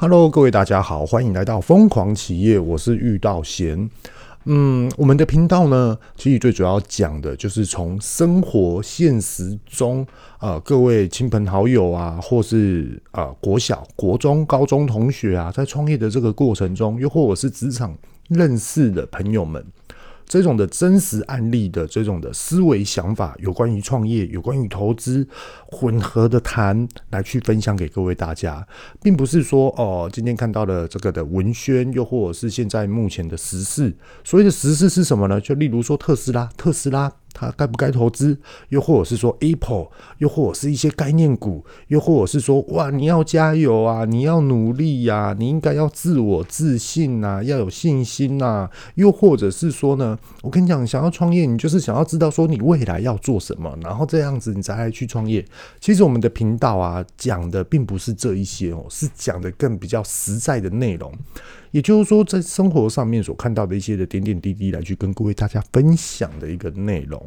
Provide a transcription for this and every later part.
Hello，各位大家好，欢迎来到疯狂企业，我是遇到贤。嗯，我们的频道呢，其实最主要讲的就是从生活现实中，呃，各位亲朋好友啊，或是呃国小、国中、高中同学啊，在创业的这个过程中，又或者是职场认识的朋友们。这种的真实案例的这种的思维想法，有关于创业，有关于投资，混合的谈来去分享给各位大家，并不是说哦，今天看到的这个的文宣，又或者是现在目前的时事。所谓的时事是什么呢？就例如说特斯拉，特斯拉。它该不该投资？又或者是说 Apple，又或者是一些概念股，又或者是说哇，你要加油啊，你要努力呀、啊，你应该要自我自信呐、啊，要有信心呐、啊。又或者是说呢，我跟你讲，想要创业，你就是想要知道说你未来要做什么，然后这样子你才来去创业。其实我们的频道啊，讲的并不是这一些哦，是讲的更比较实在的内容。也就是说，在生活上面所看到的一些的点点滴滴，来去跟各位大家分享的一个内容。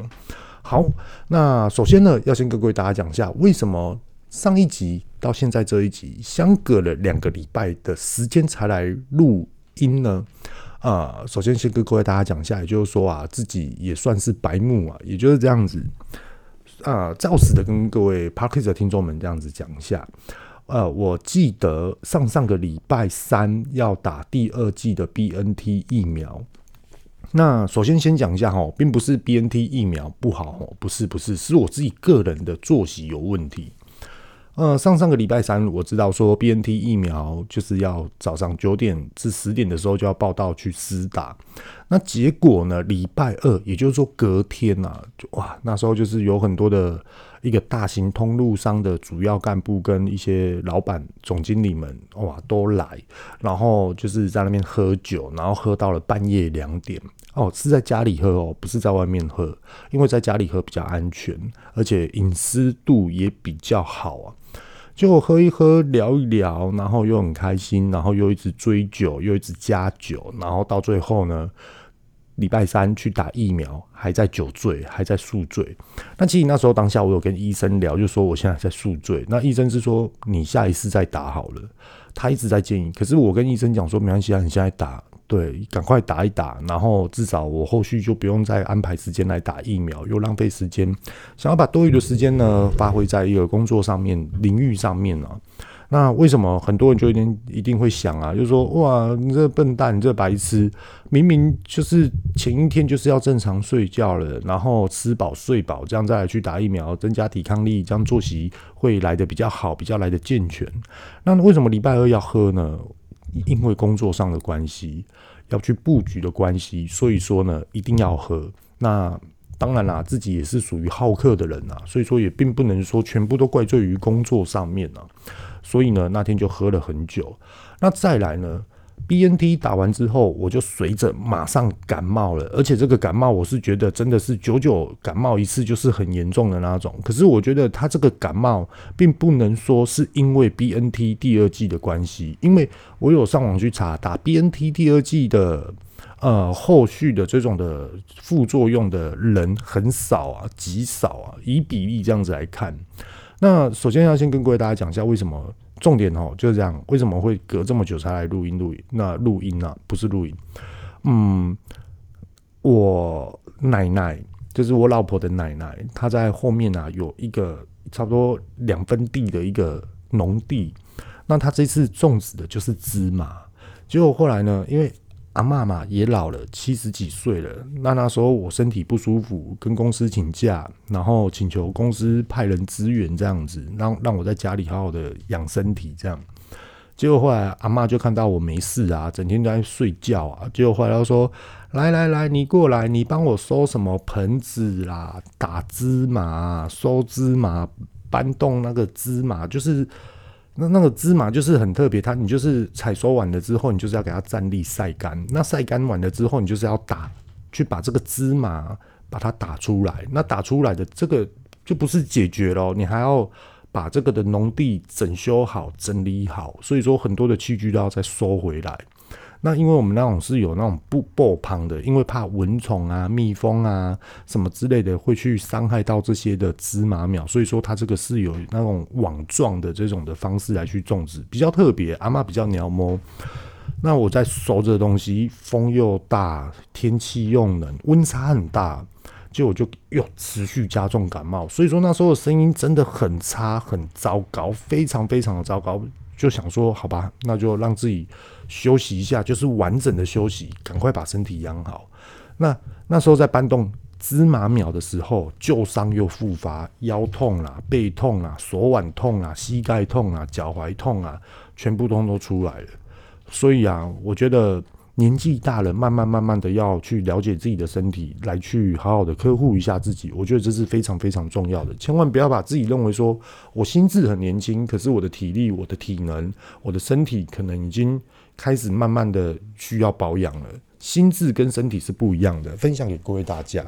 好，那首先呢，要先跟各位大家讲一下，为什么上一集到现在这一集相隔了两个礼拜的时间才来录音呢？啊、首先先跟各位大家讲一下，也就是说啊，自己也算是白目啊，也就是这样子啊，照实的跟各位 Podcast 的听众们这样子讲一下。呃，我记得上上个礼拜三要打第二剂的 BNT 疫苗。那首先先讲一下哈，并不是 BNT 疫苗不好哦，不是不是，是我自己个人的作息有问题。呃，上上个礼拜三我知道说 BNT 疫苗就是要早上九点至十点的时候就要报到去施打。那结果呢，礼拜二，也就是说隔天呐、啊，哇，那时候就是有很多的。一个大型通路商的主要干部跟一些老板、总经理们，哇，都来，然后就是在那边喝酒，然后喝到了半夜两点。哦，是在家里喝哦，不是在外面喝，因为在家里喝比较安全，而且隐私度也比较好啊。就喝一喝，聊一聊，然后又很开心，然后又一直追酒，又一直加酒，然后到最后呢，礼拜三去打疫苗，还在酒醉，还在宿醉。那其实那时候当下我有跟医生聊，就说我现在在宿醉。那医生是说你下一次再打好了。他一直在建议，可是我跟医生讲说没关系啊，你现在打，对，赶快打一打，然后至少我后续就不用再安排时间来打疫苗，又浪费时间。想要把多余的时间呢，发挥在一个工作上面、领域上面呢、啊。那为什么很多人就一定一定会想啊？就是说，哇，你这笨蛋，你这白痴，明明就是前一天就是要正常睡觉了，然后吃饱睡饱，这样再来去打疫苗，增加抵抗力，这样作息会来得比较好，比较来得健全。那为什么礼拜二要喝呢？因为工作上的关系，要去布局的关系，所以说呢，一定要喝。那当然啦，自己也是属于好客的人啊，所以说也并不能说全部都怪罪于工作上面啊。所以呢，那天就喝了很久。那再来呢，BNT 打完之后，我就随着马上感冒了。而且这个感冒，我是觉得真的是久久感冒一次就是很严重的那种。可是我觉得他这个感冒，并不能说是因为 BNT 第二季的关系，因为我有上网去查，打 BNT 第二季的呃后续的这种的副作用的人很少啊，极少啊，以比例这样子来看。那首先要先跟各位大家讲一下，为什么重点哦就是这样，为什么会隔这么久才来录音录音？那录音啊，不是录音。嗯，我奶奶就是我老婆的奶奶，她在后面啊有一个差不多两分地的一个农地，那她这次种植的就是芝麻，结果后来呢，因为阿妈嘛也老了，七十几岁了。那那时候我身体不舒服，跟公司请假，然后请求公司派人支援，这样子让让我在家里好好的养身体。这样，结果后来阿妈就看到我没事啊，整天都在睡觉啊。结果后来她说：“来来来，你过来，你帮我收什么盆子啦，打芝麻，收芝麻，搬动那个芝麻，就是。”那那个芝麻就是很特别，它你就是采收完了之后，你就是要给它站立晒干。那晒干完了之后，你就是要打，去把这个芝麻把它打出来。那打出来的这个就不是解决咯，你还要把这个的农地整修好、整理好。所以说很多的器具都要再收回来。那因为我们那种是有那种布布旁的，因为怕蚊虫啊、蜜蜂啊什么之类的会去伤害到这些的芝麻苗，所以说它这个是有那种网状的这种的方式来去种植，比较特别。阿嬷比较鸟摸。那我在收这东西，风又大，天气又冷，温差很大，结果就又持续加重感冒。所以说那时候的声音真的很差，很糟糕，非常非常的糟糕。就想说，好吧，那就让自己休息一下，就是完整的休息，赶快把身体养好。那那时候在搬动芝麻苗的时候，旧伤又复发，腰痛啦、背痛啦、手腕痛啦、膝盖痛啊、脚踝痛啊，全部通都出来了。所以啊，我觉得年纪大了，慢慢慢慢的要去了解自己的身体，来去好好的呵护一下自己。我觉得这是非常非常重要的，千万不要把自己认为说我心智很年轻，可是我的体力、我的体能、我的身体可能已经开始慢慢的需要保养了。心智跟身体是不一样的，分享给各位大家。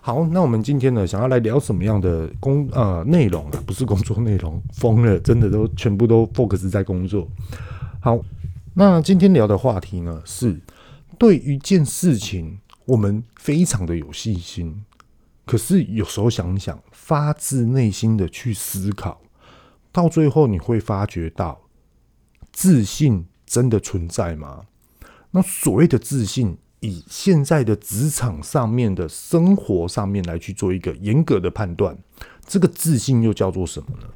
好，那我们今天呢，想要来聊什么样的工呃内容啊？不是工作内容，疯了，真的都全部都 focus 在工作。好。那今天聊的话题呢，是对一件事情，我们非常的有信心，可是有时候想想，发自内心的去思考，到最后你会发觉到，自信真的存在吗？那所谓的自信，以现在的职场上面的生活上面来去做一个严格的判断，这个自信又叫做什么呢？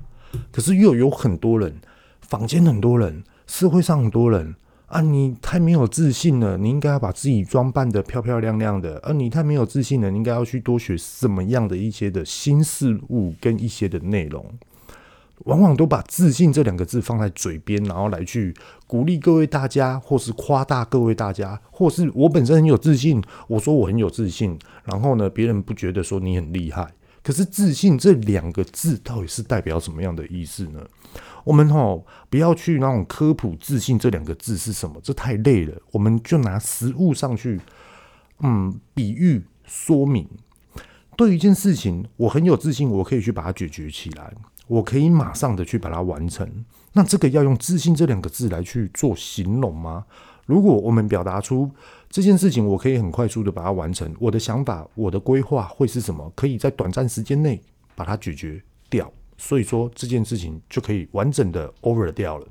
可是又有很多人，坊间很多人。社会上很多人啊，你太没有自信了，你应该要把自己装扮得漂漂亮亮的。而你太没有自信了，你应该要去多学什么样的一些的新事物跟一些的内容，往往都把自信这两个字放在嘴边，然后来去鼓励各位大家，或是夸大各位大家，或是我本身很有自信，我说我很有自信，然后呢，别人不觉得说你很厉害。可是自信这两个字到底是代表什么样的意思呢？我们吼不要去那种科普自信这两个字是什么，这太累了。我们就拿实物上去，嗯，比喻说明。对于一件事情，我很有自信，我可以去把它解决起来，我可以马上的去把它完成。那这个要用自信这两个字来去做形容吗？如果我们表达出这件事情，我可以很快速的把它完成，我的想法，我的规划会是什么？可以在短暂时间内把它解决掉。所以说这件事情就可以完整的 over 掉了。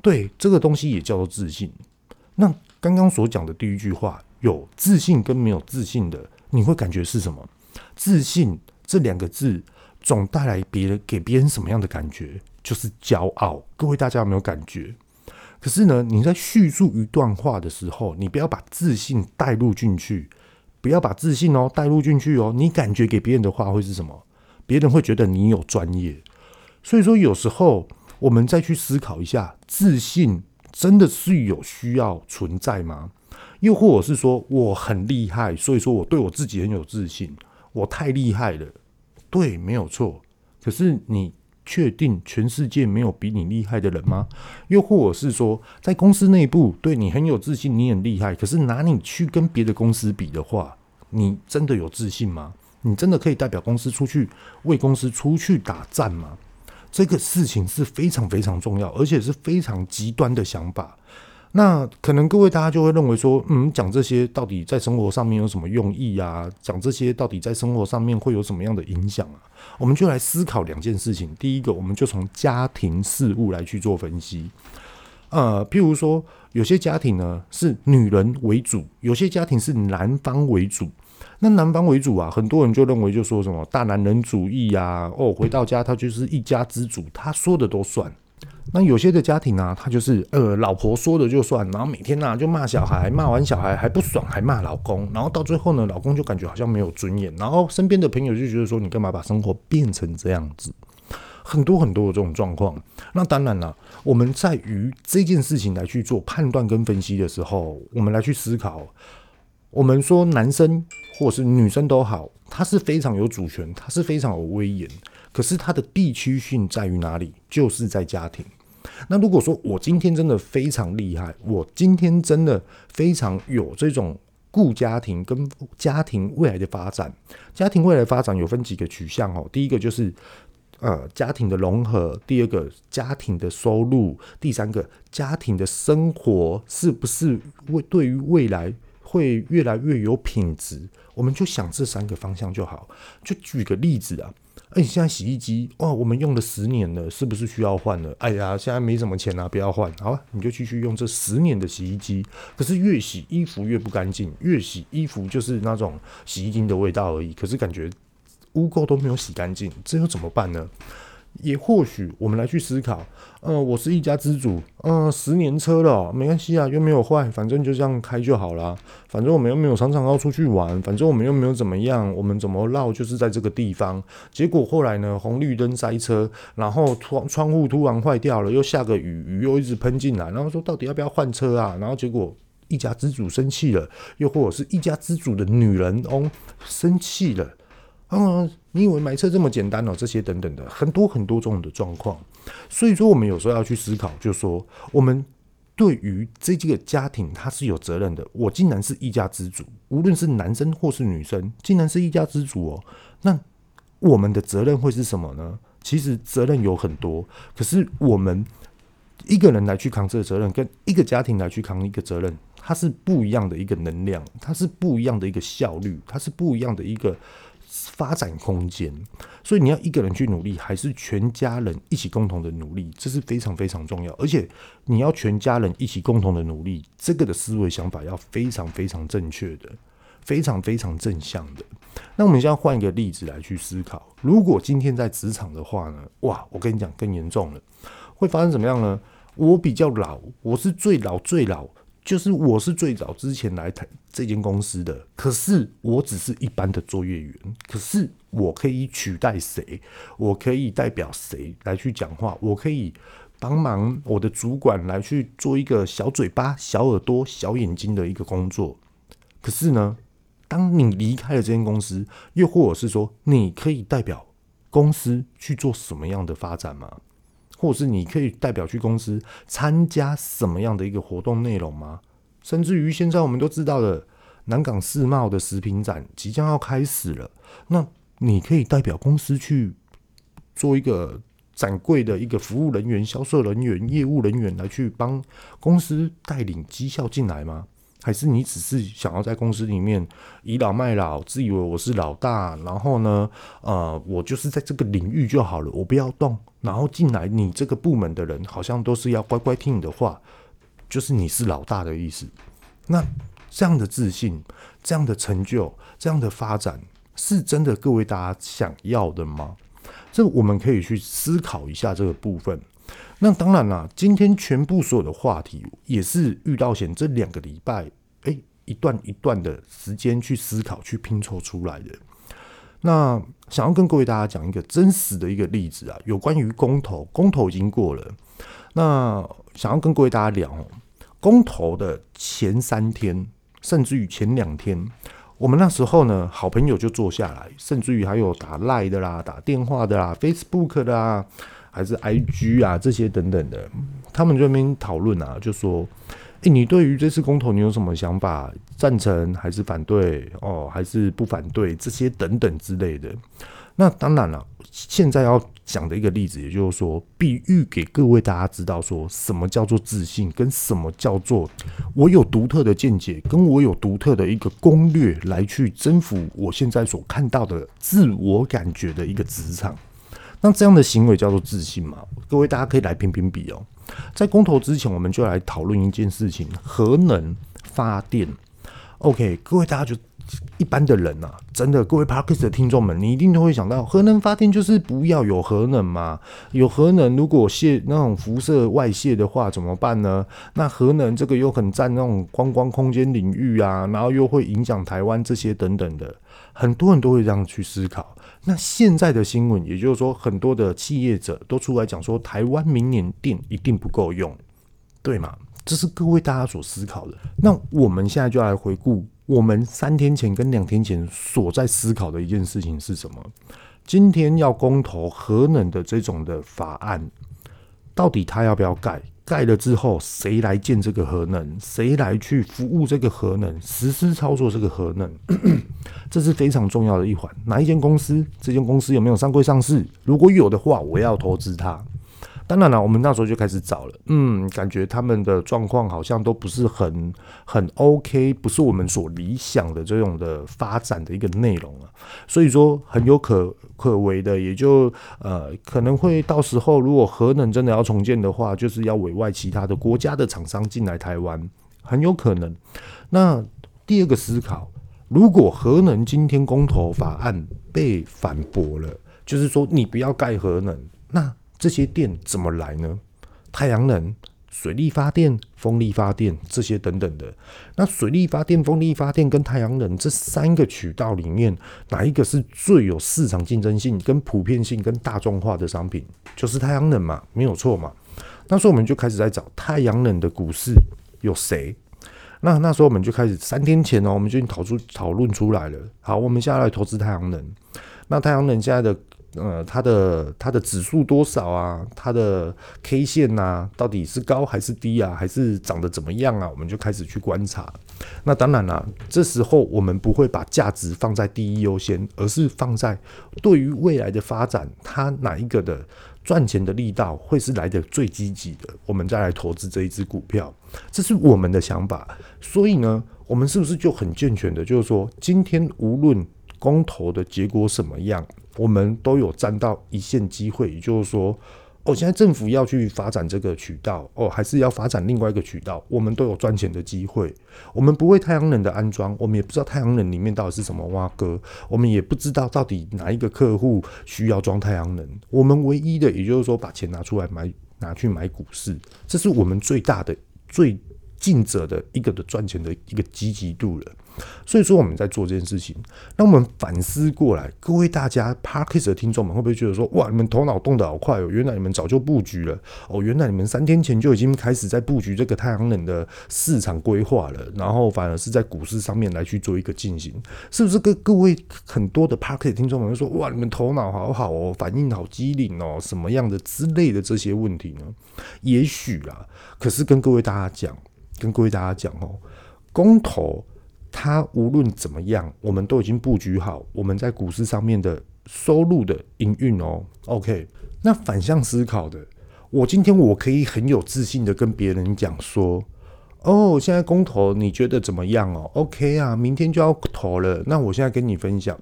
对，这个东西也叫做自信。那刚刚所讲的第一句话，有自信跟没有自信的，你会感觉是什么？自信这两个字总带来别人给别人什么样的感觉？就是骄傲。各位大家有没有感觉？可是呢，你在叙述一段话的时候，你不要把自信带入进去，不要把自信哦带入进去哦。你感觉给别人的话会是什么？别人会觉得你有专业，所以说有时候我们再去思考一下，自信真的是有需要存在吗？又或者是说我很厉害，所以说我对我自己很有自信，我太厉害了，对，没有错。可是你确定全世界没有比你厉害的人吗？又或者是说在公司内部对你很有自信，你很厉害，可是拿你去跟别的公司比的话，你真的有自信吗？你真的可以代表公司出去为公司出去打仗吗？这个事情是非常非常重要，而且是非常极端的想法。那可能各位大家就会认为说，嗯，讲这些到底在生活上面有什么用意啊？讲这些到底在生活上面会有什么样的影响啊？我们就来思考两件事情。第一个，我们就从家庭事务来去做分析。呃，譬如说，有些家庭呢是女人为主，有些家庭是男方为主。那男方为主啊，很多人就认为就说什么大男人主义啊，哦，回到家他就是一家之主，他说的都算。那有些的家庭啊，他就是呃，老婆说的就算，然后每天呢、啊、就骂小孩，骂完小孩还不爽，还骂老公，然后到最后呢，老公就感觉好像没有尊严，然后身边的朋友就觉得说，你干嘛把生活变成这样子？很多很多的这种状况。那当然了，我们在于这件事情来去做判断跟分析的时候，我们来去思考。我们说男生或是女生都好，他是非常有主权，他是非常有威严。可是他的地区性在于哪里？就是在家庭。那如果说我今天真的非常厉害，我今天真的非常有这种顾家庭跟家庭未来的发展，家庭未来发展有分几个取向哦。第一个就是呃家庭的融合，第二个家庭的收入，第三个家庭的生活是不是为对于未来会越来越有品质？我们就想这三个方向就好。就举个例子啊。哎，现在洗衣机哇，我们用了十年了，是不是需要换了？哎呀，现在没什么钱啊，不要换，好吧，你就继续用这十年的洗衣机。可是越洗衣服越不干净，越洗衣服就是那种洗衣精的味道而已。可是感觉污垢都没有洗干净，这又怎么办呢？也或许我们来去思考，呃，我是一家之主，呃，十年车了，没关系啊，又没有坏，反正就这样开就好啦。反正我们又没有常常要出去玩，反正我们又没有怎么样，我们怎么绕就是在这个地方。结果后来呢，红绿灯塞车，然后窗窗户突然坏掉了，又下个雨，雨又一直喷进来，然后说到底要不要换车啊？然后结果一家之主生气了，又或者是一家之主的女人哦生气了。嗯，你以为买车这么简单哦？这些等等的很多很多种的状况，所以说我们有时候要去思考，就是说我们对于这几个家庭，他是有责任的。我竟然是一家之主，无论是男生或是女生，竟然是一家之主哦。那我们的责任会是什么呢？其实责任有很多，可是我们一个人来去扛这个责任，跟一个家庭来去扛一个责任，它是不一样的一个能量，它是不一样的一个效率，它是不一样的一个。发展空间，所以你要一个人去努力，还是全家人一起共同的努力，这是非常非常重要。而且你要全家人一起共同的努力，这个的思维想法要非常非常正确的，非常非常正向的。那我们现在换一个例子来去思考，如果今天在职场的话呢？哇，我跟你讲更严重了，会发生怎么样呢？我比较老，我是最老最老。就是我是最早之前来台这间公司的，可是我只是一般的作业员，可是我可以取代谁？我可以代表谁来去讲话？我可以帮忙我的主管来去做一个小嘴巴、小耳朵、小眼睛的一个工作。可是呢，当你离开了这间公司，又或者是说，你可以代表公司去做什么样的发展吗？或者是你可以代表去公司参加什么样的一个活动内容吗？甚至于现在我们都知道了，南港世贸的食品展即将要开始了，那你可以代表公司去做一个展柜的一个服务人员、销售人员、业务人员来去帮公司带领绩效进来吗？还是你只是想要在公司里面倚老卖老，自以为我是老大，然后呢，呃，我就是在这个领域就好了，我不要动，然后进来你这个部门的人好像都是要乖乖听你的话，就是你是老大的意思。那这样的自信、这样的成就、这样的发展，是真的各位大家想要的吗？这我们可以去思考一下这个部分。那当然啦，今天全部所有的话题也是遇到险这两个礼拜，哎，一段一段的时间去思考、去拼凑出来的。那想要跟各位大家讲一个真实的一个例子啊，有关于公投，公投已经过了。那想要跟各位大家聊公投的前三天，甚至于前两天，我们那时候呢，好朋友就坐下来，甚至于还有打赖的啦、打电话的啦、Facebook 的啦。还是 IG 啊，这些等等的，他们这边讨论啊，就说：“诶、你对于这次公投你有什么想法？赞成还是反对？哦，还是不反对？这些等等之类的。”那当然了，现在要讲的一个例子，也就是说，比喻给各位大家知道，说什么叫做自信，跟什么叫做我有独特的见解，跟我有独特的一个攻略来去征服我现在所看到的自我感觉的一个职场。那这样的行为叫做自信吗？各位大家可以来评评比哦。在公投之前，我们就来讨论一件事情：核能发电。OK，各位大家就一般的人啊，真的，各位 Podcast 的听众们，你一定都会想到，核能发电就是不要有核能嘛？有核能，如果泄那种辐射外泄的话，怎么办呢？那核能这个又很占那种观光空间领域啊，然后又会影响台湾这些等等的，很多人都会这样去思考。那现在的新闻，也就是说，很多的企业者都出来讲说，台湾明年电一定不够用，对吗？这是各位大家所思考的。那我们现在就来回顾，我们三天前跟两天前所在思考的一件事情是什么？今天要公投核能的这种的法案，到底他要不要盖？盖了之后，谁来建这个核能？谁来去服务这个核能？实施操作这个核能？这是非常重要的一环。哪一间公司？这间公司有没有上柜上市？如果有的话，我要投资它。当然了，我们那时候就开始找了，嗯，感觉他们的状况好像都不是很很 OK，不是我们所理想的这种的发展的一个内容啊，所以说很有可可为的，也就呃可能会到时候如果核能真的要重建的话，就是要委外其他的国家的厂商进来台湾，很有可能。那第二个思考，如果核能今天公投法案被反驳了，就是说你不要盖核能，那这些电怎么来呢？太阳能、水力发电、风力发电这些等等的。那水力发电、风力发电跟太阳能这三个渠道里面，哪一个是最有市场竞争性、跟普遍性、跟大众化的商品？就是太阳能嘛，没有错嘛。那时候我们就开始在找太阳能的股市有谁？那那时候我们就开始三天前呢，我们就已经讨出讨论出来了。好，我们现在来投资太阳能。那太阳能现在的。呃，它的它的指数多少啊？它的 K 线呐、啊，到底是高还是低啊？还是长得怎么样啊？我们就开始去观察。那当然了，这时候我们不会把价值放在第一优先，而是放在对于未来的发展，它哪一个的赚钱的力道会是来的最积极的，我们再来投资这一只股票。这是我们的想法。所以呢，我们是不是就很健全的？就是说，今天无论公投的结果什么样。我们都有占到一线机会，也就是说，哦，现在政府要去发展这个渠道，哦，还是要发展另外一个渠道，我们都有赚钱的机会。我们不会太阳能的安装，我们也不知道太阳能里面到底是什么挖哥，我们也不知道到底哪一个客户需要装太阳能。我们唯一的，也就是说，把钱拿出来买，拿去买股市，这是我们最大的、最尽责的一个的赚钱的一个积极度了。所以说我们在做这件事情，那我们反思过来，各位大家 Podcast 的听众们会不会觉得说，哇，你们头脑动得好快哦，原来你们早就布局了哦，原来你们三天前就已经开始在布局这个太阳能的市场规划了，然后反而是在股市上面来去做一个进行，是不是？各各位很多的 parkas 听众们会说，哇，你们头脑好好哦，反应好机灵哦，什么样的之类的这些问题呢？也许啦，可是跟各位大家讲，跟各位大家讲哦，公投。它无论怎么样，我们都已经布局好我们在股市上面的收入的营运哦。OK，那反向思考的，我今天我可以很有自信的跟别人讲说，哦，现在公投你觉得怎么样哦？OK 啊，明天就要投了。那我现在跟你分享，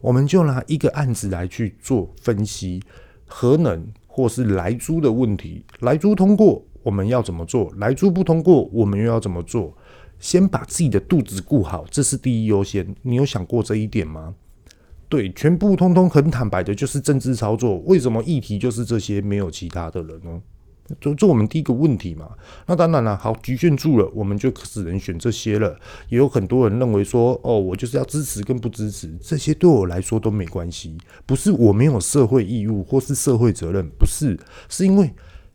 我们就拿一个案子来去做分析，核能或是莱猪的问题，莱猪通过我们要怎么做？莱猪不通过我们又要怎么做？先把自己的肚子顾好，这是第一优先。你有想过这一点吗？对，全部通通很坦白的，就是政治操作。为什么议题就是这些，没有其他的人呢？这这我们第一个问题嘛。那当然了，好，局限住了，我们就只能选这些了。也有很多人认为说，哦，我就是要支持跟不支持，这些对我来说都没关系。不是我没有社会义务或是社会责任，不是，是因为。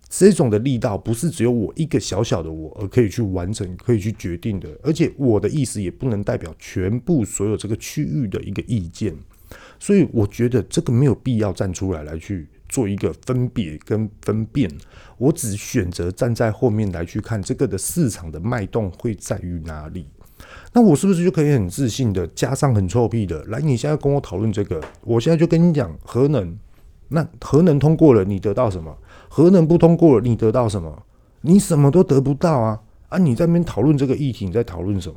这种的力道不是只有我一个小小的我而可以去完成、可以去决定的，而且我的意思也不能代表全部所有这个区域的一个意见，所以我觉得这个没有必要站出来来去做一个分别跟分辨，我只选择站在后面来去看这个的市场的脉动会在于哪里，那我是不是就可以很自信的加上很臭屁的来？你现在跟我讨论这个，我现在就跟你讲核能，那核能通过了，你得到什么？核能不通过，你得到什么？你什么都得不到啊！啊，你在那边讨论这个议题，你在讨论什么？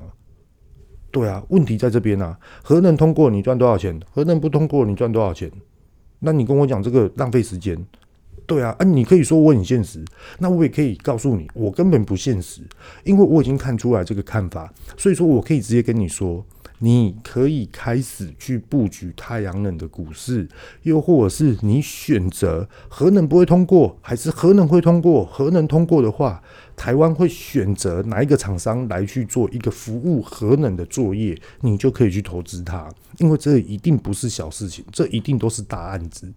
对啊，问题在这边啊。核能通过，你赚多少钱？核能不通过，你赚多少钱？那你跟我讲这个浪费时间。对啊，啊，你可以说我很现实，那我也可以告诉你，我根本不现实，因为我已经看出来这个看法，所以说我可以直接跟你说。你可以开始去布局太阳能的股市，又或者是你选择核能不会通过，还是核能会通过？核能通过的话，台湾会选择哪一个厂商来去做一个服务核能的作业，你就可以去投资它，因为这一定不是小事情，这一定都是大案子，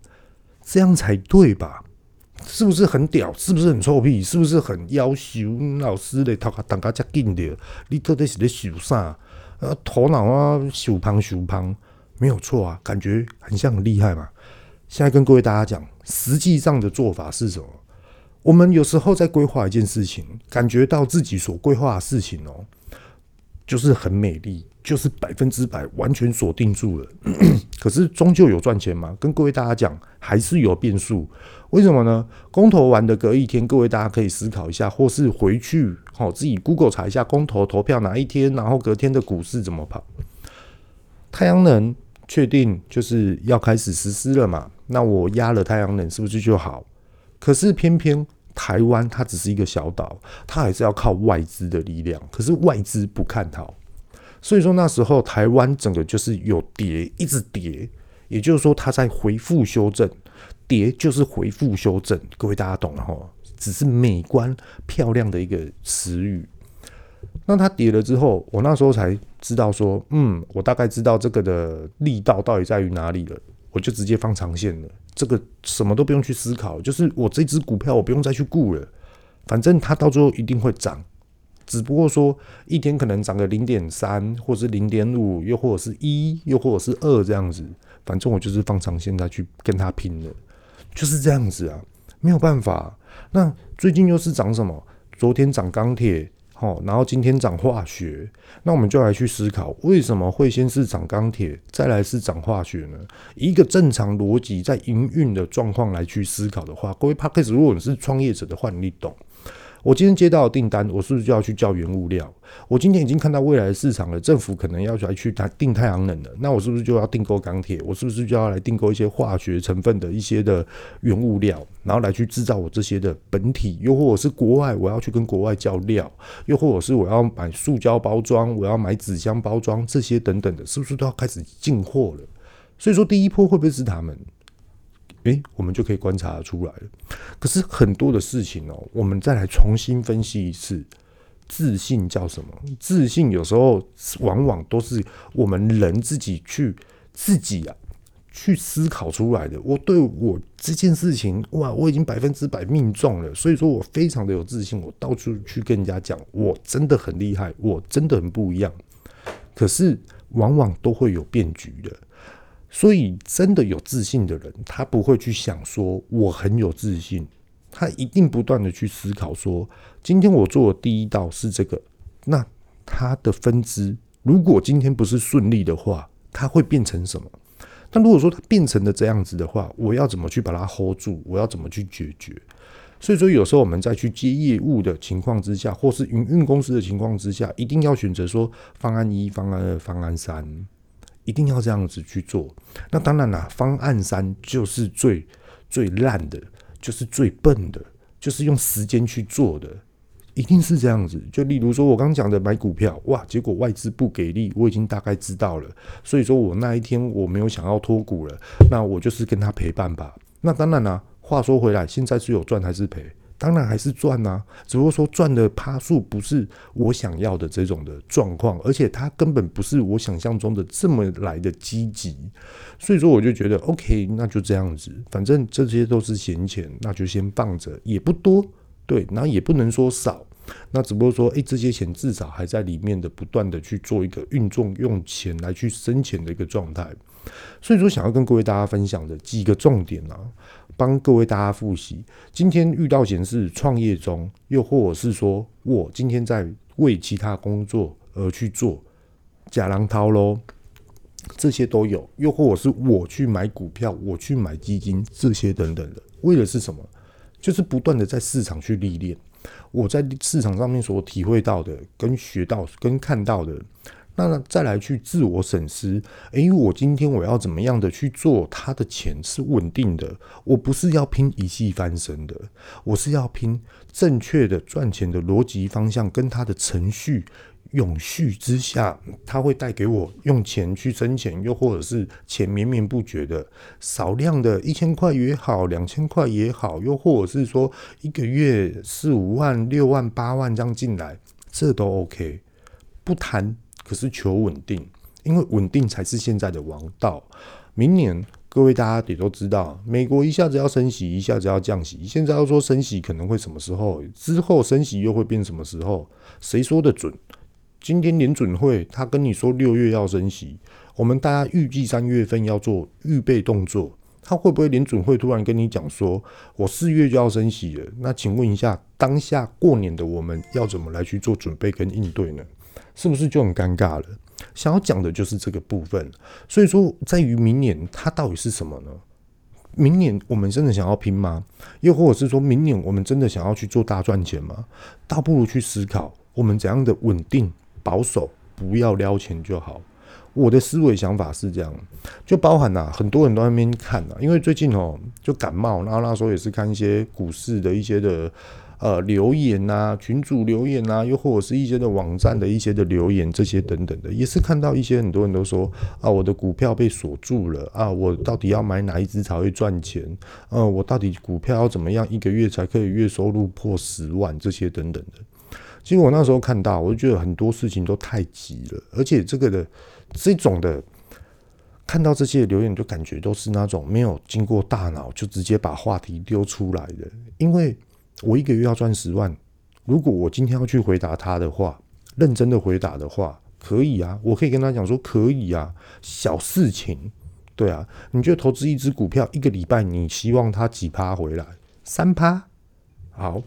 这样才对吧？是不是很屌？是不是很臭屁？是不是很要求老师的头壳当家加紧的？你到底是在想啥？呃，头脑啊，手胖手胖，没有错啊，感觉很像很厉害嘛。现在跟各位大家讲，实际上的做法是什么？我们有时候在规划一件事情，感觉到自己所规划的事情哦，就是很美丽，就是百分之百完全锁定住了。可是终究有赚钱吗？跟各位大家讲，还是有变数。为什么呢？公投完的隔一天，各位大家可以思考一下，或是回去好自己 Google 查一下公投投票哪一天，然后隔天的股市怎么跑。太阳能确定就是要开始实施了嘛？那我压了太阳能是不是就好？可是偏偏台湾它只是一个小岛，它还是要靠外资的力量。可是外资不看好，所以说那时候台湾整个就是有跌，一直跌。也就是说，它在回复修正，跌就是回复修正。各位大家懂了哈，只是美观漂亮的一个词语。那它跌了之后，我那时候才知道说，嗯，我大概知道这个的力道到底在于哪里了。我就直接放长线了，这个什么都不用去思考，就是我这只股票我不用再去顾了，反正它到最后一定会涨，只不过说一天可能涨个零点三，或是零点五，又或者是一，又或者是二这样子，反正我就是放长线再去跟他拼了，就是这样子啊，没有办法。那最近又是涨什么？昨天涨钢铁。哦，然后今天涨化学，那我们就来去思考，为什么会先是涨钢铁，再来是涨化学呢？一个正常逻辑在营运的状况来去思考的话，各位 Podcast，如果你是创业者的话，你懂。我今天接到订单，我是不是就要去叫原物料？我今天已经看到未来的市场了，政府可能要来去谈订太阳能了，那我是不是就要订购钢铁？我是不是就要来订购一些化学成分的一些的原物料，然后来去制造我这些的本体？又或者是国外我要去跟国外叫料？又或者是我要买塑胶包装，我要买纸箱包装这些等等的，是不是都要开始进货了？所以说第一波会不会是他们？诶、我们就可以观察出来了。可是很多的事情哦，我们再来重新分析一次。自信叫什么？自信有时候往往都是我们人自己去自己啊去思考出来的。我对我这件事情哇，我已经百分之百命中了，所以说我非常的有自信。我到处去跟人家讲，我真的很厉害，我真的很不一样。可是往往都会有变局的。所以，真的有自信的人，他不会去想说我很有自信，他一定不断的去思考说，今天我做的第一道是这个，那他的分支如果今天不是顺利的话，他会变成什么？那如果说他变成了这样子的话，我要怎么去把它 hold 住？我要怎么去解决？所以说，有时候我们在去接业务的情况之下，或是营运公司的情况之下，一定要选择说方案一、方案二、方案三。一定要这样子去做。那当然啦，方案三就是最最烂的，就是最笨的，就是用时间去做的，一定是这样子。就例如说，我刚讲的买股票，哇，结果外资不给力，我已经大概知道了。所以说我那一天我没有想要脱股了，那我就是跟他陪伴吧。那当然啦，话说回来，现在是有赚还是赔？当然还是赚呐，只不过说赚的趴数不是我想要的这种的状况，而且它根本不是我想象中的这么来的积极，所以说我就觉得 OK，那就这样子，反正这些都是闲钱，那就先放着，也不多，对，然后也不能说少，那只不过说，诶、这些钱至少还在里面的，不断的去做一个运动，用钱来去生钱的一个状态，所以说想要跟各位大家分享的几个重点啊。帮各位大家复习，今天遇到显示创业中，又或者是说我今天在为其他工作而去做假狼掏喽，这些都有；又或者是我去买股票，我去买基金，这些等等的，为的是什么？就是不断的在市场去历练，我在市场上面所体会到的、跟学到、跟看到的。那再来去自我审视，诶，我今天我要怎么样的去做？他的钱是稳定的，我不是要拼一气翻身的，我是要拼正确的赚钱的逻辑方向，跟他的程序永续之下，他会带给我用钱去生钱，又或者是钱绵绵不绝的少量的一千块也好，两千块也好，又或者是说一个月四五万、六万、八万这样进来，这都 OK，不谈。可是求稳定，因为稳定才是现在的王道。明年各位大家也都知道，美国一下子要升息，一下子要降息。现在要说升息可能会什么时候？之后升息又会变什么时候？谁说的准？今天联准会他跟你说六月要升息，我们大家预计三月份要做预备动作。他会不会联准会突然跟你讲说，我四月就要升息了？那请问一下，当下过年的我们要怎么来去做准备跟应对呢？是不是就很尴尬了？想要讲的就是这个部分。所以说，在于明年它到底是什么呢？明年我们真的想要拼吗？又或者是说明年我们真的想要去做大赚钱吗？倒不如去思考我们怎样的稳定保守，不要撩钱就好。我的思维想法是这样，就包含呐、啊，很多人都在那边看、啊，因为最近哦就感冒，然后那时候也是看一些股市的一些的呃留言呐、群主留言呐、又或者是一些的网站的一些的留言这些等等的，也是看到一些很多人都说啊，我的股票被锁住了啊，我到底要买哪一只才会赚钱？呃，我到底股票要怎么样一个月才可以月收入破十万？这些等等的。其实我那时候看到，我就觉得很多事情都太急了，而且这个的。这种的看到这些留言，就感觉都是那种没有经过大脑就直接把话题丢出来的。因为我一个月要赚十万，如果我今天要去回答他的话，认真的回答的话，可以啊，我可以跟他讲说可以啊，小事情，对啊，你就投资一只股票，一个礼拜你希望它几趴回来？三趴？好，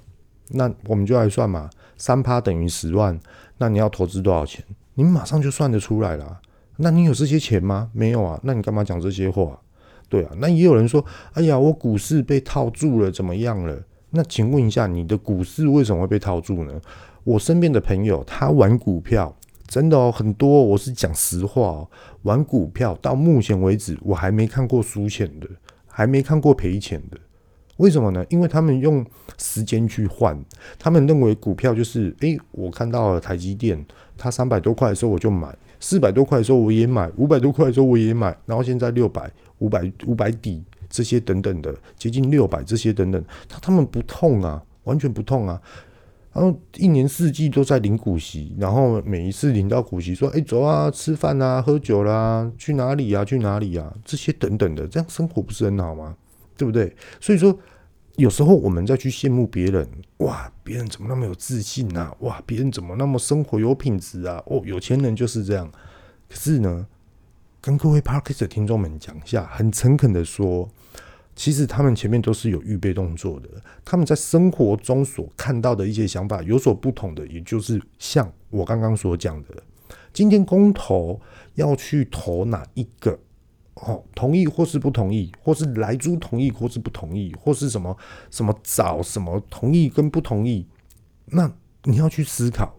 那我们就来算嘛，三趴等于十万，那你要投资多少钱？你马上就算得出来了。那你有这些钱吗？没有啊，那你干嘛讲这些话？对啊，那也有人说，哎呀，我股市被套住了，怎么样了？那请问一下，你的股市为什么会被套住呢？我身边的朋友他玩股票，真的哦，很多，我是讲实话哦，玩股票到目前为止，我还没看过输钱的，还没看过赔钱的。为什么呢？因为他们用时间去换，他们认为股票就是，诶，我看到了台积电，它三百多块的时候我就买。四百多块的时候我也买，五百多块的时候我也买，然后现在六百、五百、五百底这些等等的，接近六百这些等等，他他们不痛啊，完全不痛啊。然后一年四季都在领股息，然后每一次领到股息，说：“哎，走啊，吃饭啊，喝酒啦、去哪里啊？去哪里啊？”这些等等的，这样生活不是很好吗？对不对？所以说。有时候我们再去羡慕别人，哇，别人怎么那么有自信啊？哇，别人怎么那么生活有品质啊？哦，有钱人就是这样。可是呢，跟各位 Podcast 的听众们讲一下，很诚恳的说，其实他们前面都是有预备动作的。他们在生活中所看到的一些想法有所不同的，也就是像我刚刚所讲的，今天公投要去投哪一个？哦，同意或是不同意，或是来猪同意或是不同意，或是什么什么找什么同意跟不同意，那你要去思考，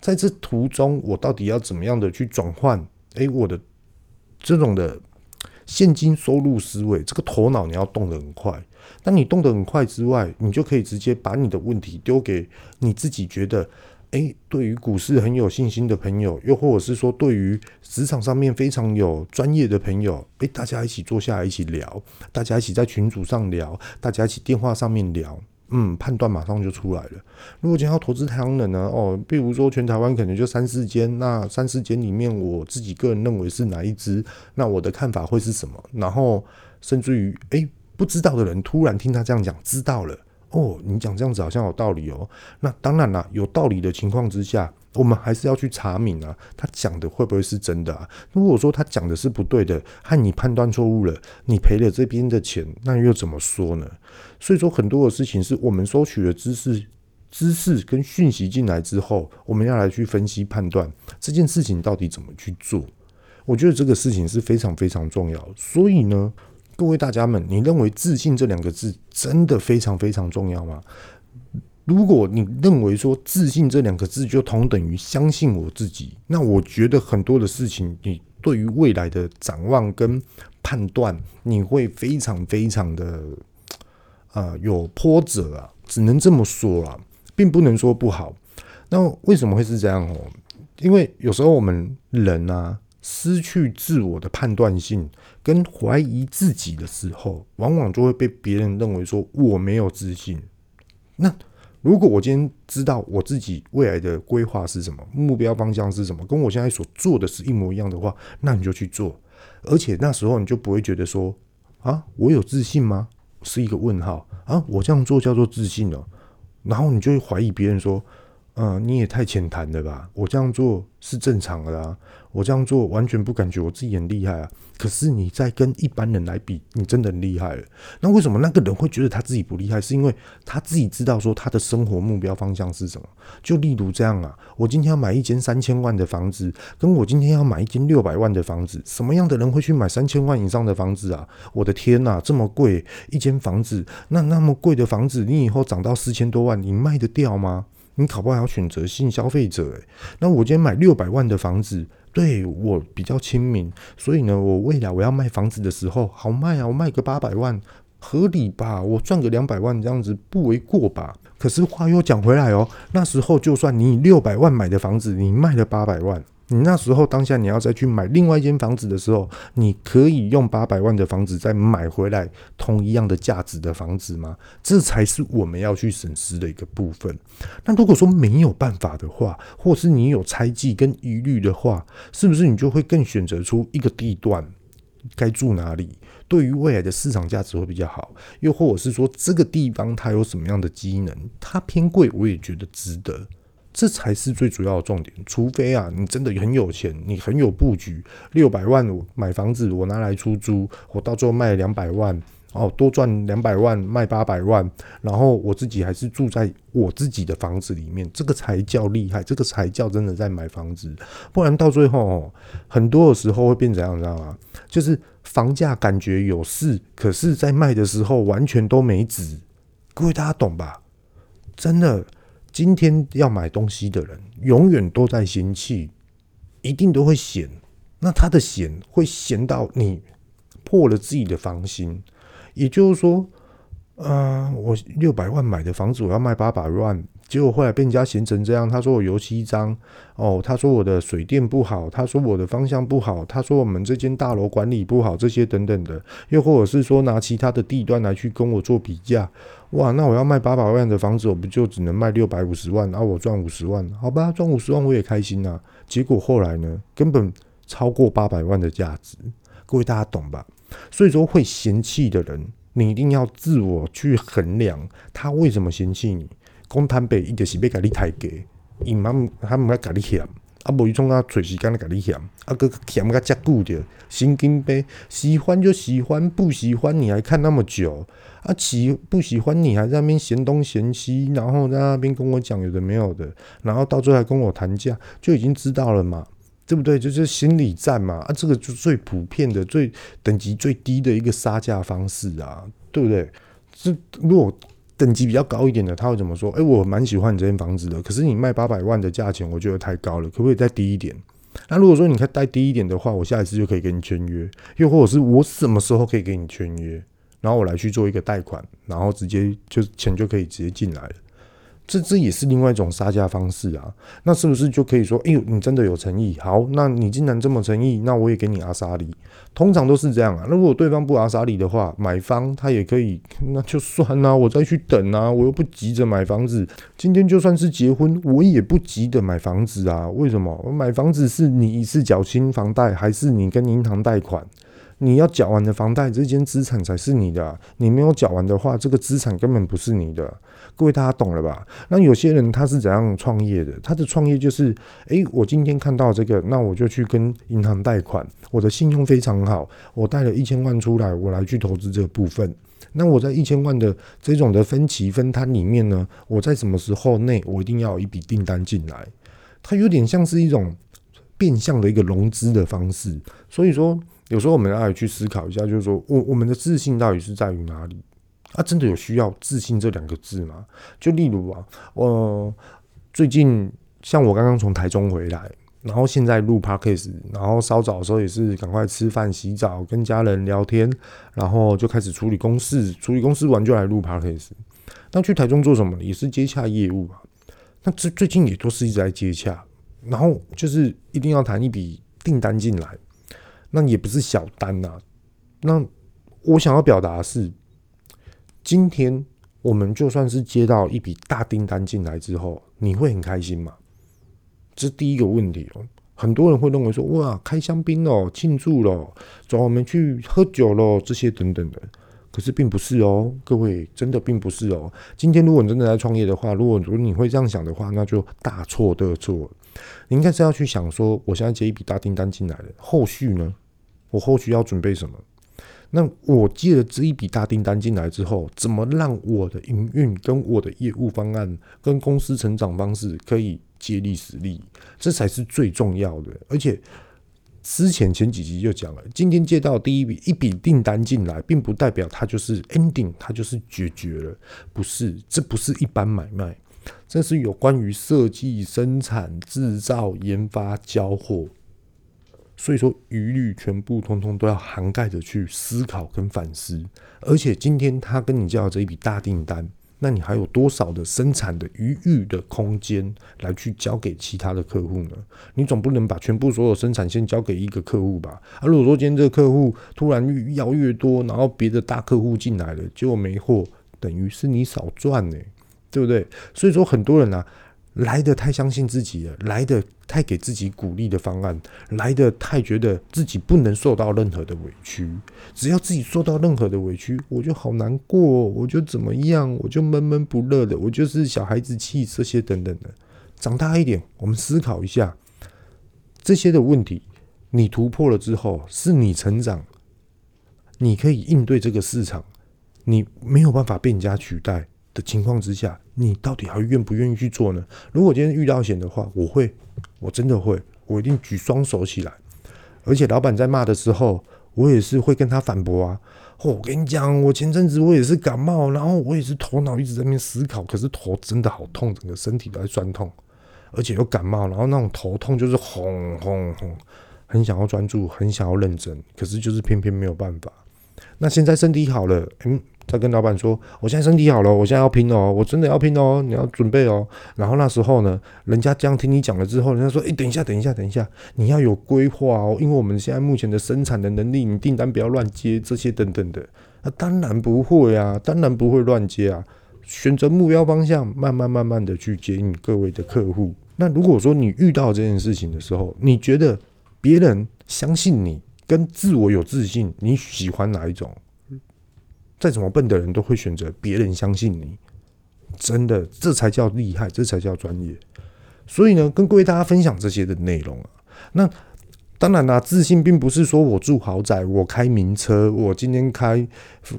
在这途中我到底要怎么样的去转换？哎，我的这种的现金收入思维，这个头脑你要动得很快。当你动得很快之外，你就可以直接把你的问题丢给你自己觉得。诶，对于股市很有信心的朋友，又或者是说对于职场上面非常有专业的朋友，诶，大家一起坐下来一起聊，大家一起在群组上聊，大家一起电话上面聊，嗯，判断马上就出来了。如果今天要投资太阳能呢？哦，比如说全台湾可能就三四间，那三四间里面，我自己个人认为是哪一支？那我的看法会是什么？然后甚至于，哎，不知道的人突然听他这样讲，知道了。哦，你讲这样子好像有道理哦。那当然啦，有道理的情况之下，我们还是要去查明啊，他讲的会不会是真的啊？如果说他讲的是不对的，和你判断错误了，你赔了这边的钱，那又怎么说呢？所以说，很多的事情是我们收取了知识、知识跟讯息进来之后，我们要来去分析判断这件事情到底怎么去做。我觉得这个事情是非常非常重要。所以呢。各位大家们，你认为自信这两个字真的非常非常重要吗？如果你认为说自信这两个字就同等于相信我自己，那我觉得很多的事情，你对于未来的展望跟判断，你会非常非常的啊、呃、有波折啊，只能这么说啊，并不能说不好。那为什么会是这样哦？因为有时候我们人啊。失去自我的判断性跟怀疑自己的时候，往往就会被别人认为说我没有自信。那如果我今天知道我自己未来的规划是什么，目标方向是什么，跟我现在所做的是一模一样的话，那你就去做。而且那时候你就不会觉得说啊，我有自信吗？是一个问号啊，我这样做叫做自信了。然后你就会怀疑别人说嗯、你也太浅谈了吧？我这样做是正常的啊，我这样做完全不感觉我自己很厉害啊。可是你在跟一般人来比，你真的很厉害了。那为什么那个人会觉得他自己不厉害？是因为他自己知道说他的生活目标方向是什么？就例如这样啊，我今天要买一间三千万的房子，跟我今天要买一间六百万的房子，什么样的人会去买三千万以上的房子啊？我的天呐，这么贵一间房子，那那么贵的房子，你以后涨到四千多万，你卖得掉吗？你考不好要选择性消费者诶，那我今天买六百万的房子，对我比较亲民，所以呢，我未来我要卖房子的时候好卖啊，我卖个八百万合理吧？我赚个两百万这样子不为过吧？可是话又讲回来哦，那时候就算你六百万买的房子，你卖了八百万。你那时候当下你要再去买另外一间房子的时候，你可以用八百万的房子再买回来同一样的价值的房子吗？这才是我们要去审视的一个部分。那如果说没有办法的话，或是你有猜忌跟疑虑的话，是不是你就会更选择出一个地段该住哪里？对于未来的市场价值会比较好，又或者是说这个地方它有什么样的机能，它偏贵，我也觉得值得。这才是最主要的重点，除非啊，你真的很有钱，你很有布局，六百万我买房子，我拿来出租，我到最后卖两百万，哦，多赚两百万，卖八百万，然后我自己还是住在我自己的房子里面，这个才叫厉害，这个才叫真的在买房子，不然到最后哦，很多的时候会变怎样，你知道吗？就是房价感觉有势，可是在卖的时候完全都没值，各位大家懂吧？真的。今天要买东西的人，永远都在嫌弃，一定都会嫌。那他的嫌会嫌到你破了自己的防心。也就是说，呃，我六百万买的房子，我要卖八百万。结果后来被人家嫌成这样，他说我油漆脏哦，他说我的水电不好，他说我的方向不好，他说我们这间大楼管理不好，这些等等的，又或者是说拿其他的地段来去跟我做比价，哇，那我要卖八百万的房子，我不就只能卖六百五十万，啊，我赚五十万，好吧，赚五十万我也开心啊。结果后来呢，根本超过八百万的价值，各位大家懂吧？所以说会嫌弃的人，你一定要自我去衡量，他为什么嫌弃你。讲坦白，伊就是要甲你抬价，伊毋通他毋爱甲你嫌，啊无伊从啊找时间来甲你嫌，啊搁嫌甲遮久着，神经病，喜欢就喜欢，不喜欢你还看那么久，啊喜不喜欢你还在那边嫌东嫌西，然后在那边跟我讲有的没有的，然后到最后还跟我谈价，就已经知道了嘛，对不对？就是心理战嘛，啊这个就最普遍的、最等级最低的一个杀价方式啊，对不对？这如果。等级比较高一点的，他会怎么说？诶、我蛮喜欢你这间房子的，可是你卖八百万的价钱，我觉得太高了，可不可以再低一点？那如果说你可以再低一点的话，我下一次就可以给你签约，又或者是我什么时候可以给你签约，然后我来去做一个贷款，然后直接就钱就可以直接进来了。这这也是另外一种杀价方式啊，那是不是就可以说，哎呦，你真的有诚意？好，那你既然这么诚意，那我也给你阿莎力。通常都是这样啊。那如果对方不阿莎力的话，买方他也可以，那就算啦，我再去等啊，我又不急着买房子。今天就算是结婚，我也不急着买房子啊。为什么？我买房子是你一次缴清房贷，还是你跟银行贷款？你要缴完的房贷，这间资产才是你的。你没有缴完的话，这个资产根本不是你的。各位大家懂了吧？那有些人他是怎样创业的？他的创业就是，诶，我今天看到这个，那我就去跟银行贷款。我的信用非常好，我贷了一千万出来，我来去投资这个部分。那我在一千万的这种的分期分摊里面呢，我在什么时候内，我一定要有一笔订单进来。它有点像是一种变相的一个融资的方式。所以说。有时候我们要去思考一下，就是说我我们的自信到底是在于哪里？啊，真的有需要自信这两个字吗？就例如啊，我最近像我刚刚从台中回来，然后现在录 Podcast，然后稍早的时候也是赶快吃饭、洗澡、跟家人聊天，然后就开始处理公事，处理公事完就来录 Podcast。那去台中做什么？也是接洽业务啊。那这最近也都是一直在接洽，然后就是一定要谈一笔订单进来。那也不是小单呐、啊。那我想要表达的是，今天我们就算是接到一笔大订单进来之后，你会很开心吗？这是第一个问题哦。很多人会认为说，哇，开香槟哦，庆祝了，走，我们去喝酒喽，这些等等的。可是并不是哦，各位真的并不是哦。今天如果你真的在创业的话，如果如果你会这样想的话，那就大错特错。你应该是要去想说，我现在接一笔大订单进来了，后续呢？我后续要准备什么？那我接了这一笔大订单进来之后，怎么让我的营运跟我的业务方案跟公司成长方式可以接力使力？这才是最重要的。而且之前前几集就讲了，今天接到第一笔一笔订单进来，并不代表它就是 ending，它就是解决了。不是，这不是一般买卖，这是有关于设计、生产、制造、研发、交货。所以说，一律全部通通都要涵盖着去思考跟反思。而且今天他跟你交了这一笔大订单，那你还有多少的生产的余裕的空间来去交给其他的客户呢？你总不能把全部所有生产线交给一个客户吧？啊，如果说今天这个客户突然要越多，然后别的大客户进来了，结果没货，等于是你少赚呢，对不对？所以说，很多人啊。来的太相信自己了，来的太给自己鼓励的方案，来的太觉得自己不能受到任何的委屈。只要自己受到任何的委屈，我就好难过，我就怎么样，我就闷闷不乐的，我就是小孩子气这些等等的。长大一点，我们思考一下这些的问题，你突破了之后，是你成长，你可以应对这个市场，你没有办法被人家取代。的情况之下，你到底还愿不愿意去做呢？如果今天遇到险的话，我会，我真的会，我一定举双手起来。而且老板在骂的时候，我也是会跟他反驳啊。哦，我跟你讲，我前阵子我也是感冒，然后我也是头脑一直在那边思考，可是头真的好痛，整个身体都在酸痛，而且又感冒，然后那种头痛就是轰轰轰，很想要专注，很想要认真，可是就是偏偏没有办法。那现在身体好了，嗯。再跟老板说，我现在身体好了，我现在要拼哦，我真的要拼哦，你要准备哦。然后那时候呢，人家这样听你讲了之后，人家说，诶，等一下，等一下，等一下，你要有规划哦，因为我们现在目前的生产的能力，你订单不要乱接，这些等等的。那当然不会啊，当然不会乱接啊。选择目标方向，慢慢慢慢的去接应各位的客户。那如果说你遇到这件事情的时候，你觉得别人相信你跟自我有自信，你喜欢哪一种？再怎么笨的人都会选择别人相信你，真的，这才叫厉害，这才叫专业。所以呢，跟各位大家分享这些的内容啊。那当然啦，自信并不是说我住豪宅，我开名车，我今天开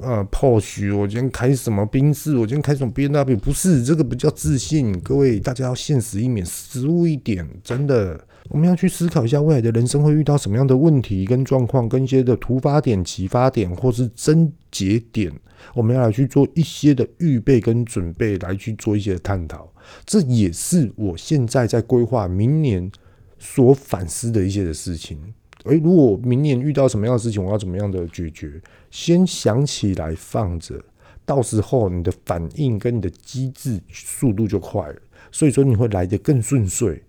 呃 posh，我今天开什么宾士，我今天开什么 BMW，不是这个不叫自信。各位大家要现实一点，实务一点，真的。我们要去思考一下未来的人生会遇到什么样的问题跟状况，跟一些的突发点、启发点，或是症结点，我们要来去做一些的预备跟准备，来去做一些的探讨。这也是我现在在规划明年所反思的一些的事情。诶，如果明年遇到什么样的事情，我要怎么样的解决？先想起来放着，到时候你的反应跟你的机制速度就快了，所以说你会来得更顺遂。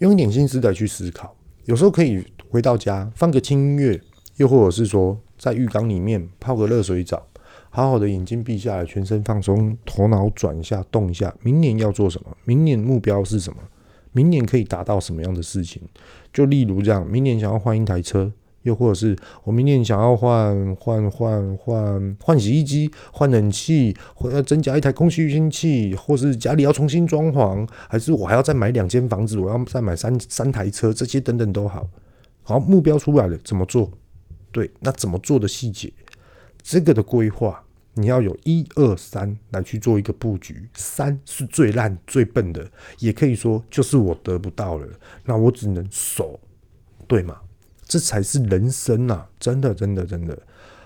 用一点心思来去思考，有时候可以回到家放个轻音乐，又或者是说在浴缸里面泡个热水澡，好好的眼睛闭下来，全身放松，头脑转一下，动一下。明年要做什么？明年目标是什么？明年可以达到什么样的事情？就例如这样，明年想要换一台车。又或者是我明年想要换换换换换洗衣机、换冷气，或要增加一台空气滤清器，或是家里要重新装潢，还是我还要再买两间房子，我要再买三三台车，这些等等都好。好，目标出来了，怎么做？对，那怎么做的细节，这个的规划，你要有一二三来去做一个布局。三是最烂最笨的，也可以说就是我得不到了，那我只能守，对吗？这才是人生呐、啊！真的，真的，真的。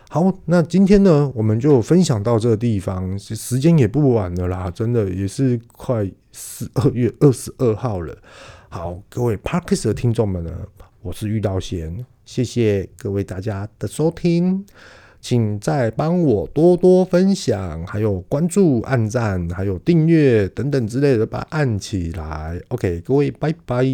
好，那今天呢，我们就分享到这个地方，时间也不晚了啦，真的也是快十二月二十二号了。好，各位 Podcast 的听众们呢，我是玉道贤，谢谢各位大家的收听，请再帮我多多分享，还有关注、按赞，还有订阅等等之类的，把它按起来。OK，各位，拜拜。